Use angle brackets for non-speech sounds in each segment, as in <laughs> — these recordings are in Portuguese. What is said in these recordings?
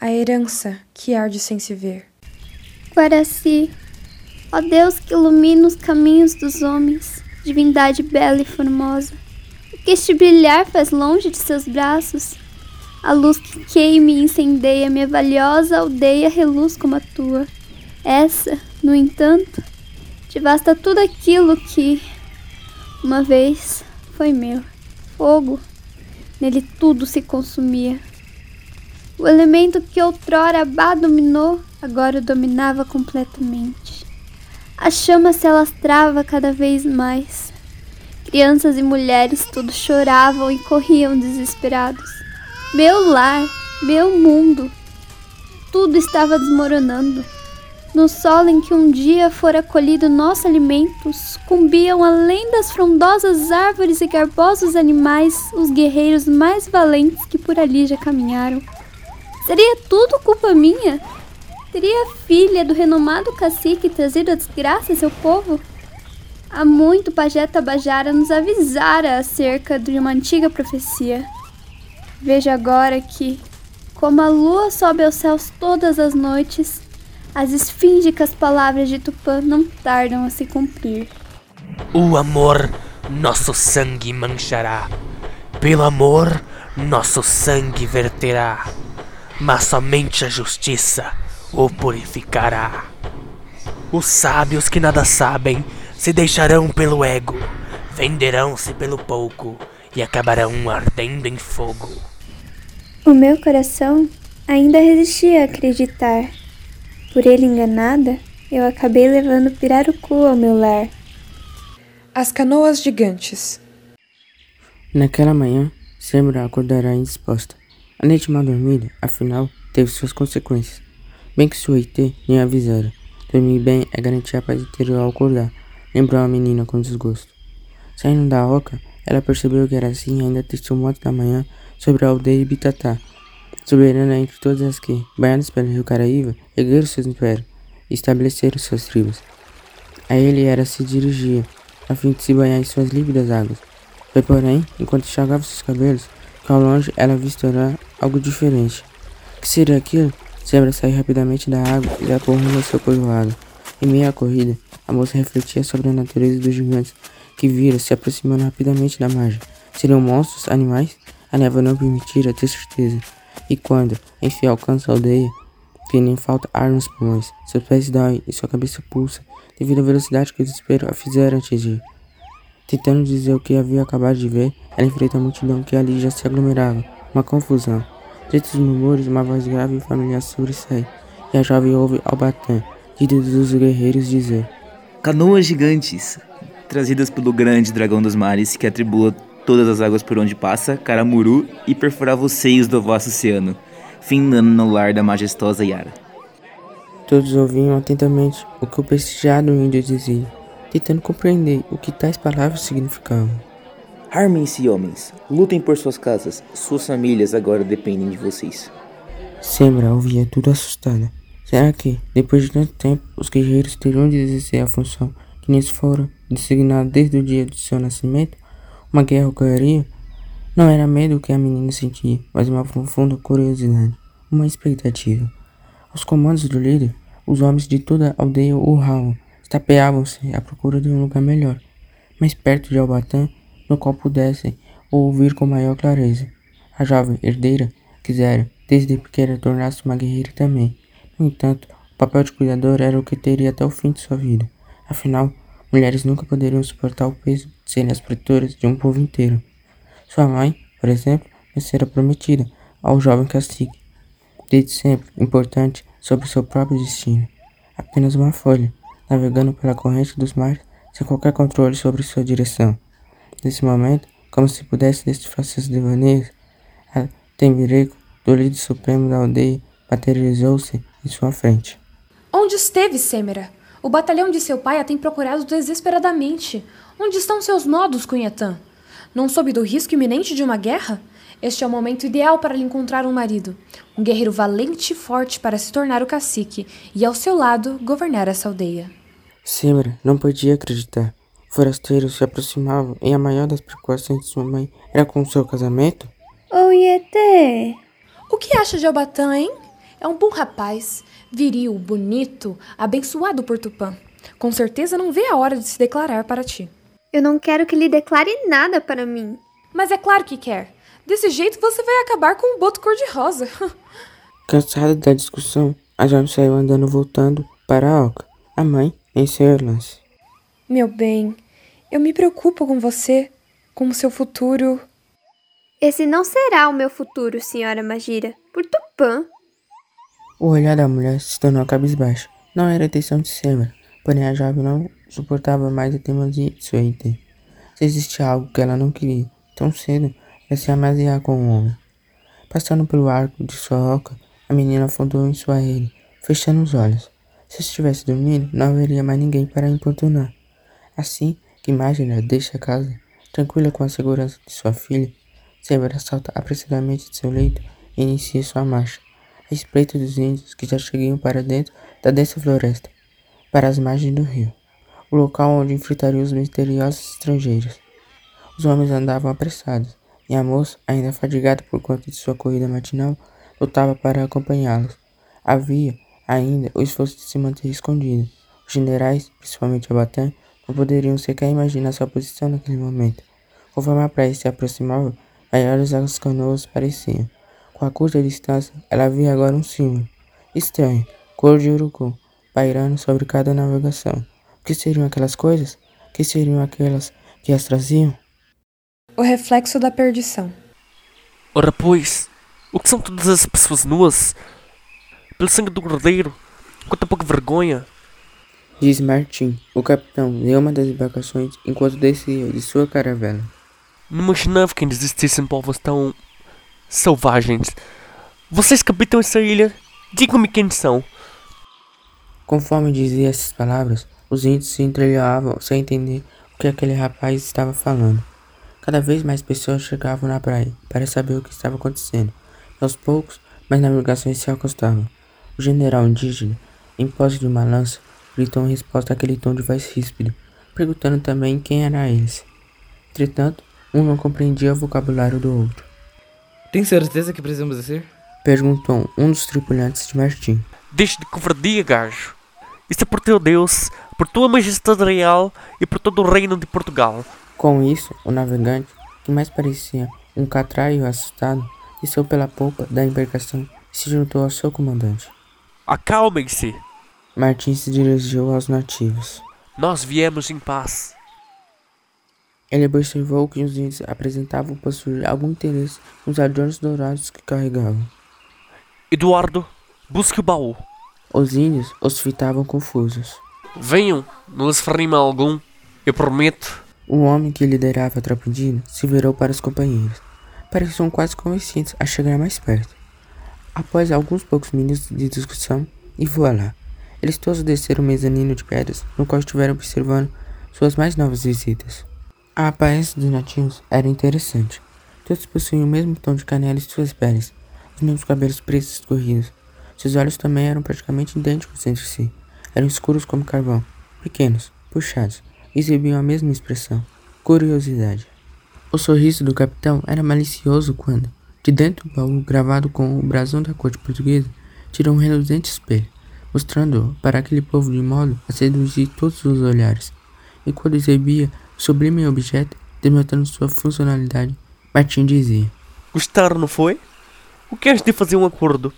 a herança que arde sem se ver. Guaraci, ó Deus que ilumina os caminhos dos homens, divindade bela e formosa, o que este brilhar faz longe de seus braços, a luz que queima e incendeia minha valiosa aldeia reluz como a tua. Essa, no entanto, devasta tudo aquilo que, uma vez, foi meu. Fogo, nele tudo se consumia. O elemento que outrora Abá dominou, agora o dominava completamente. A chama se alastrava cada vez mais. Crianças e mulheres tudo choravam e corriam desesperados. Meu lar, meu mundo, tudo estava desmoronando. No solo em que um dia fora colhido nosso alimento, sucumbiam além das frondosas árvores e garbosos animais os guerreiros mais valentes que por ali já caminharam. Seria tudo culpa minha? Teria a filha do renomado cacique trazido a desgraça a seu povo? Há muito Pajé Tabajara nos avisara acerca de uma antiga profecia. Veja agora que, como a lua sobe aos céus todas as noites, as esfíngicas palavras de Tupã não tardam a se cumprir. O amor nosso sangue manchará. Pelo amor, nosso sangue verterá mas somente a justiça o purificará. Os sábios que nada sabem se deixarão pelo ego, venderão-se pelo pouco e acabarão ardendo em fogo. O meu coração ainda resistia a acreditar. Por ele enganada, eu acabei levando Pirarucu ao meu lar. As canoas gigantes. Naquela manhã, Sembra acordará indisposta. A noite mal dormida, afinal, teve suas consequências. Bem que sua IT nem avisara. Dormir bem é garantir a paz interior ao acordar, lembrou a menina com desgosto. Saindo da oca, ela percebeu que era assim ainda testou moto da manhã sobre a aldeia Bitatá, soberana entre todas as que, banhadas pelo rio Caraíva, ergueram seus impérios e estabeleceram suas tribos. A ele era se dirigia, a fim de se banhar em suas límpidas águas. Foi porém, enquanto enxagava seus cabelos, que ao longe ela avistará algo diferente. Que seria aquilo? Zebra saiu rapidamente da água e acorreu no seu povoado. Em meio à corrida, a moça refletia sobre a natureza dos gigantes que vira se aproximando rapidamente da margem. Seriam monstros, animais? A névoa não permitira ter certeza. E quando, enfim, alcança a aldeia, que nem falta ar nos pulmões, seus pés doem e sua cabeça pulsa, devido à velocidade que o desespero a fizeram atingir. Tentando dizer o que havia acabado de ver, ela enfrenta a multidão que ali já se aglomerava. Uma confusão. Dentre os murmúrios, uma voz grave e familiar sobressai, e a jovem ouve Albatã, líder dos guerreiros, dizer: Canoas gigantes, trazidas pelo grande dragão dos mares, que atribua todas as águas por onde passa, Caramuru, e perfurava os seios do vasto oceano, findando no lar da majestosa Yara. Todos ouviam atentamente o que o prestigiado índio dizia tentando compreender o que tais palavras significavam. Armem-se, homens. Lutem por suas casas. Suas famílias agora dependem de vocês. Sembra ouvia tudo assustada. Será que, depois de tanto tempo, os guerreiros teriam de exercer a função que lhes fora designada desde o dia do seu nascimento? Uma guerra ocorreria? Não era medo que a menina sentia, mas uma profunda curiosidade, uma expectativa. Aos comandos do líder, os homens de toda a aldeia urravam Estapeavam-se à procura de um lugar melhor, mais perto de Albatã, no qual pudessem ouvir com maior clareza. A jovem herdeira quisera, desde pequena, tornar-se uma guerreira também. No entanto, o papel de cuidador era o que teria até o fim de sua vida. Afinal, mulheres nunca poderiam suportar o peso de serem as pretoras de um povo inteiro. Sua mãe, por exemplo, não era prometida ao jovem cacique, desde sempre importante sobre seu próprio destino. Apenas uma folha, navegando pela corrente dos mares sem qualquer controle sobre sua direção. Nesse momento, como se pudesse decifrar seus devaneios, a Tembireco, do líder supremo da aldeia, materializou-se em sua frente. Onde esteve, Semera? O batalhão de seu pai a tem procurado desesperadamente. Onde estão seus nodos, Cunhatã? Não soube do risco iminente de uma guerra? Este é o momento ideal para lhe encontrar um marido, um guerreiro valente e forte para se tornar o cacique e, ao seu lado, governar essa aldeia. Simra não podia acreditar. Forasteiros se aproximavam e a maior das preocupações de sua mãe era com seu casamento? Oh, Yete! O que acha de Albatã, hein? É um bom rapaz, viril, bonito, abençoado por Tupã. Com certeza não vê a hora de se declarar para ti. Eu não quero que ele declare nada para mim. Mas é claro que quer. Desse jeito você vai acabar com o boto cor-de-rosa. <laughs> Cansada da discussão, a jovem saiu andando voltando para a Alca. A mãe em seu lance. Meu bem, eu me preocupo com você, com o seu futuro. Esse não será o meu futuro, senhora Magira. Por Tupã. O olhar da mulher se tornou cabisbaixo. Não era intenção de Sembra, porém a jovem não suportava mais a teimosia de sua ideia. Se existia algo que ela não queria, tão cedo, era se amaziar com um homem. Passando pelo arco de sua oca, a menina afundou em sua rede, fechando os olhos. Se estivesse dormindo, não haveria mais ninguém para importunar. Assim que Magna deixa a casa, tranquila com a segurança de sua filha, Sembra salta apressadamente de seu leito e inicia sua marcha a espreita dos índios que já chegavam para dentro da densa floresta, para as margens do rio, o local onde enfrentariam os misteriosos estrangeiros. Os homens andavam apressados, e a moça, ainda fadigada por conta de sua corrida matinal, lutava para acompanhá-los. Havia, ainda, o esforço de se manter escondido. Os generais, principalmente Abatan, não poderiam sequer imaginar sua posição naquele momento. Conforme a praia se aproximava, maiores as canoas pareciam. Com a curta distância, ela via agora um símbolo estranho, cor de urucum, pairando sobre cada navegação. O que seriam aquelas coisas? O que seriam aquelas que as traziam? O reflexo da perdição. Ora pois, o que são todas as pessoas nuas? Pelo sangue do cordeiro, quanta pouca vergonha. Diz Martim, o capitão de uma das embarcações enquanto descia de sua caravela. Não imaginava que ainda existissem povos tão selvagens. Vocês que habitam essa ilha, digam-me quem são. Conforme dizia essas palavras, os índios se entreolhavam sem entender o que aquele rapaz estava falando. Cada vez mais pessoas chegavam na praia para saber o que estava acontecendo. Aos poucos, mais navegações se acostavam. O general indígena, em posse de uma lança, gritou em resposta àquele tom de voz ríspida, perguntando também quem eram eles. Entretanto, um não compreendia o vocabulário do outro. Tem certeza que precisamos descer? Perguntou um dos tripulantes de Martim. Deixe de covardia, gajo. Isso é por teu Deus, por tua majestade real e por todo o reino de Portugal. Com isso, o navegante, que mais parecia um catraio assustado, desceu pela polpa da embarcação e se juntou ao seu comandante. Acalmem-se. Martim se dirigiu aos nativos. Nós viemos em paz. Ele observou que os índios apresentavam possuir algum interesse nos adornos dourados que carregavam. Eduardo, busque o baú. Os índios os fitavam confusos. Venham, não lhes ferrima algum, eu prometo. O homem que liderava a tropa indígena se virou para os companheiros. Pareciam quase convencidos a chegar mais perto. Após alguns poucos minutos de discussão, e voilá, eles todos desceram o mezanino de pedras no qual estiveram observando suas mais novas visitas. A aparência dos nativos era interessante. Todos possuíam o mesmo tom de canela em suas peles, os mesmos cabelos pretos escorridos. Seus olhos também eram praticamente idênticos entre si. Eram escuros como carvão, pequenos, puxados, e exibiam a mesma expressão, curiosidade. O sorriso do capitão era malicioso quando, de dentro do baú gravado com o brasão da corte portuguesa, tirou um reluzente espelho, mostrando-o para aquele povo de modo a seduzir todos os olhares. E quando exibia sublime objeto, demonstrando sua funcionalidade, Martim dizia: Gostaram, não foi? O que és de fazer um acordo?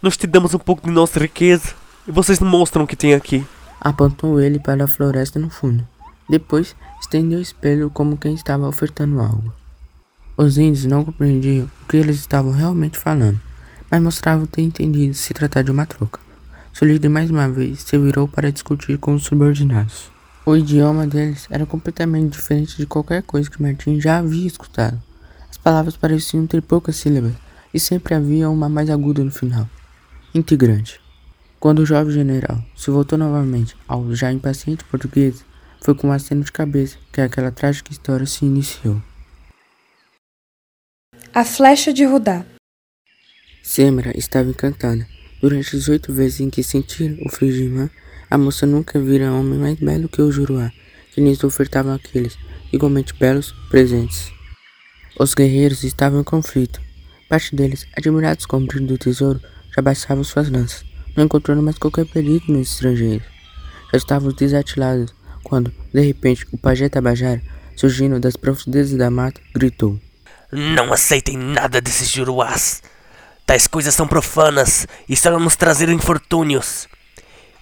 Nós te damos um pouco de nossa riqueza e vocês demonstram o que tem aqui. Apontou ele para a floresta no fundo. Depois, estendeu o espelho como quem estava ofertando algo. Os índios não compreendiam o que eles estavam realmente falando, mas mostravam ter entendido se tratar de uma troca. Seu líder mais uma vez se virou para discutir com os subordinados. O idioma deles era completamente diferente de qualquer coisa que Martin já havia escutado. As palavras pareciam ter poucas sílabas e sempre havia uma mais aguda no final. Integrante. Quando o jovem general se voltou novamente ao já impaciente português, foi com um aceno de cabeça que aquela trágica história se iniciou. A flecha de Rudá. Semra estava encantada. Durante as oito vezes em que sentira o frio de irmã, a moça nunca vira homem mais belo que o Juruá, que lhes ofertavam aqueles, igualmente belos, presentes. Os guerreiros estavam em conflito. Parte deles, admirados com o brilho do tesouro, já baixavam suas lanças, não encontrando mais qualquer perigo nos estrangeiros. Já estavam desatilados quando, de repente, o pajé Tabajara, surgindo das profundezas da mata, gritou: Não aceitem nada desses juruás. Tais coisas são profanas e só nos trazer infortúnios.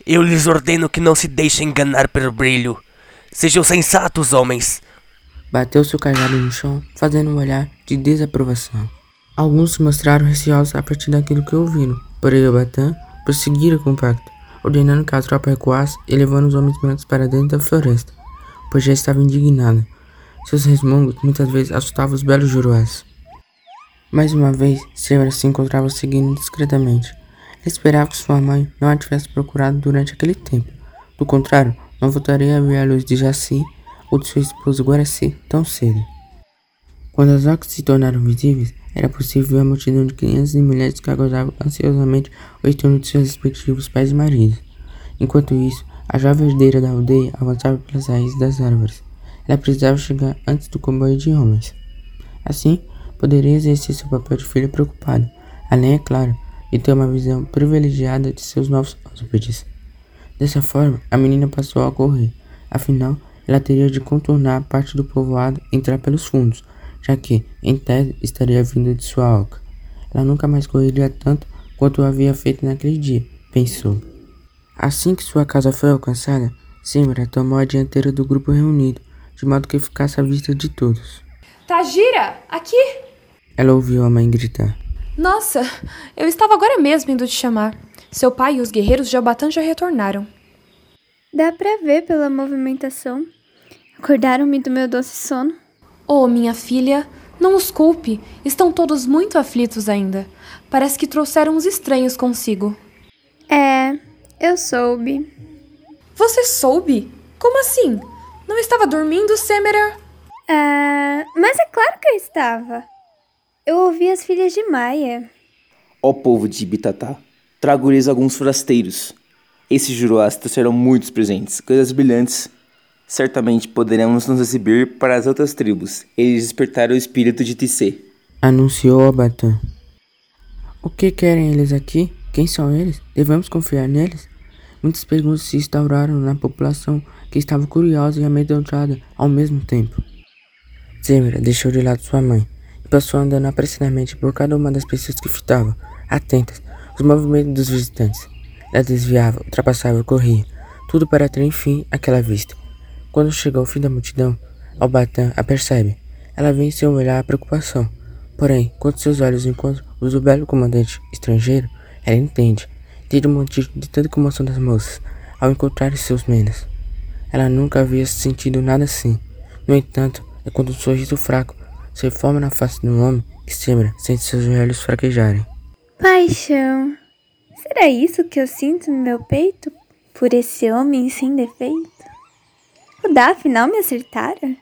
Eu lhes ordeno que não se deixem enganar pelo brilho. Sejam sensatos, homens. Bateu seu cajado no chão, fazendo um olhar de desaprovação. Alguns se mostraram receosos a partir daquilo que ouviram, porém o Batan prosseguira com o pacto, ordenando que a tropa recuasse e levando os homens brancos para dentro da floresta, pois já estava indignada. Seus resmungos muitas vezes assustavam os belos juruás. Mais uma vez, Sebra se encontrava seguindo discretamente. Ele esperava que sua mãe não a tivesse procurado durante aquele tempo. Do contrário, não voltaria a ver a luz de Jaci ou de sua esposa Guaraci tão cedo. Quando as ocas se tornaram visíveis, era possível ver a multidão de crianças e mulheres que aguardavam ansiosamente o retorno de seus respectivos pais e maridos. Enquanto isso, a jovem herdeira da aldeia avançava pelas raízes das árvores. Ela precisava chegar antes do comboio de homens. Assim, poderia exercer seu papel de filha preocupado, além, é claro, de ter uma visão privilegiada de seus novos hóspedes. Dessa forma, a menina passou a correr, afinal, ela teria de contornar parte do povoado e entrar pelos fundos, já que, em tese, estaria vindo de sua oca. Ela nunca mais correria tanto quanto havia feito naquele dia, pensou. Assim que sua casa foi alcançada, Simbra tomou a dianteira do grupo reunido, de modo que ficasse à vista de todos. Tajira, aqui! Ela ouviu a mãe gritar. Nossa, eu estava agora mesmo indo te chamar. Seu pai e os guerreiros de Albatan já retornaram. Dá pra ver pela movimentação. Acordaram-me do meu doce sono. Oh, minha filha, não os culpe. Estão todos muito aflitos ainda. Parece que trouxeram uns estranhos consigo. É, eu soube. Você soube? Como assim? Não estava dormindo, Semera? Ah, mas é claro que eu estava. Eu ouvi as filhas de Maia. Ó povo de Ibitatá, trago-lhes alguns forasteiros. Esses juruás trouxeram muitos presentes, coisas brilhantes. Certamente poderemos nos exibir para as outras tribos. Eles despertaram o espírito de Tissé. Anunciou Abatan. O que querem eles aqui? Quem são eles? Devemos confiar neles? Muitas perguntas se instauraram na população que estava curiosa e amedrontada ao mesmo tempo. Zemira deixou de lado sua mãe e passou andando apressadamente por cada uma das pessoas que fitavam, atentas, os movimentos dos visitantes. Ela desviava, ultrapassava e corria, tudo para ter enfim aquela vista. Quando chega ao fim da multidão, Albatã a percebe. Ela em seu olhar a preocupação. Porém, quando seus olhos encontram os do belo comandante estrangeiro, ela entende. Tira o motivo de tanta comoção das moças ao encontrar seus menas. Ela nunca havia sentido nada assim. No entanto, é quando um sorriso fraco se forma na face do homem que Semra sente seus joelhos fraquejarem. Paixão. Será isso que eu sinto no meu peito por esse homem sem defeito? O Dá afinal me acertara?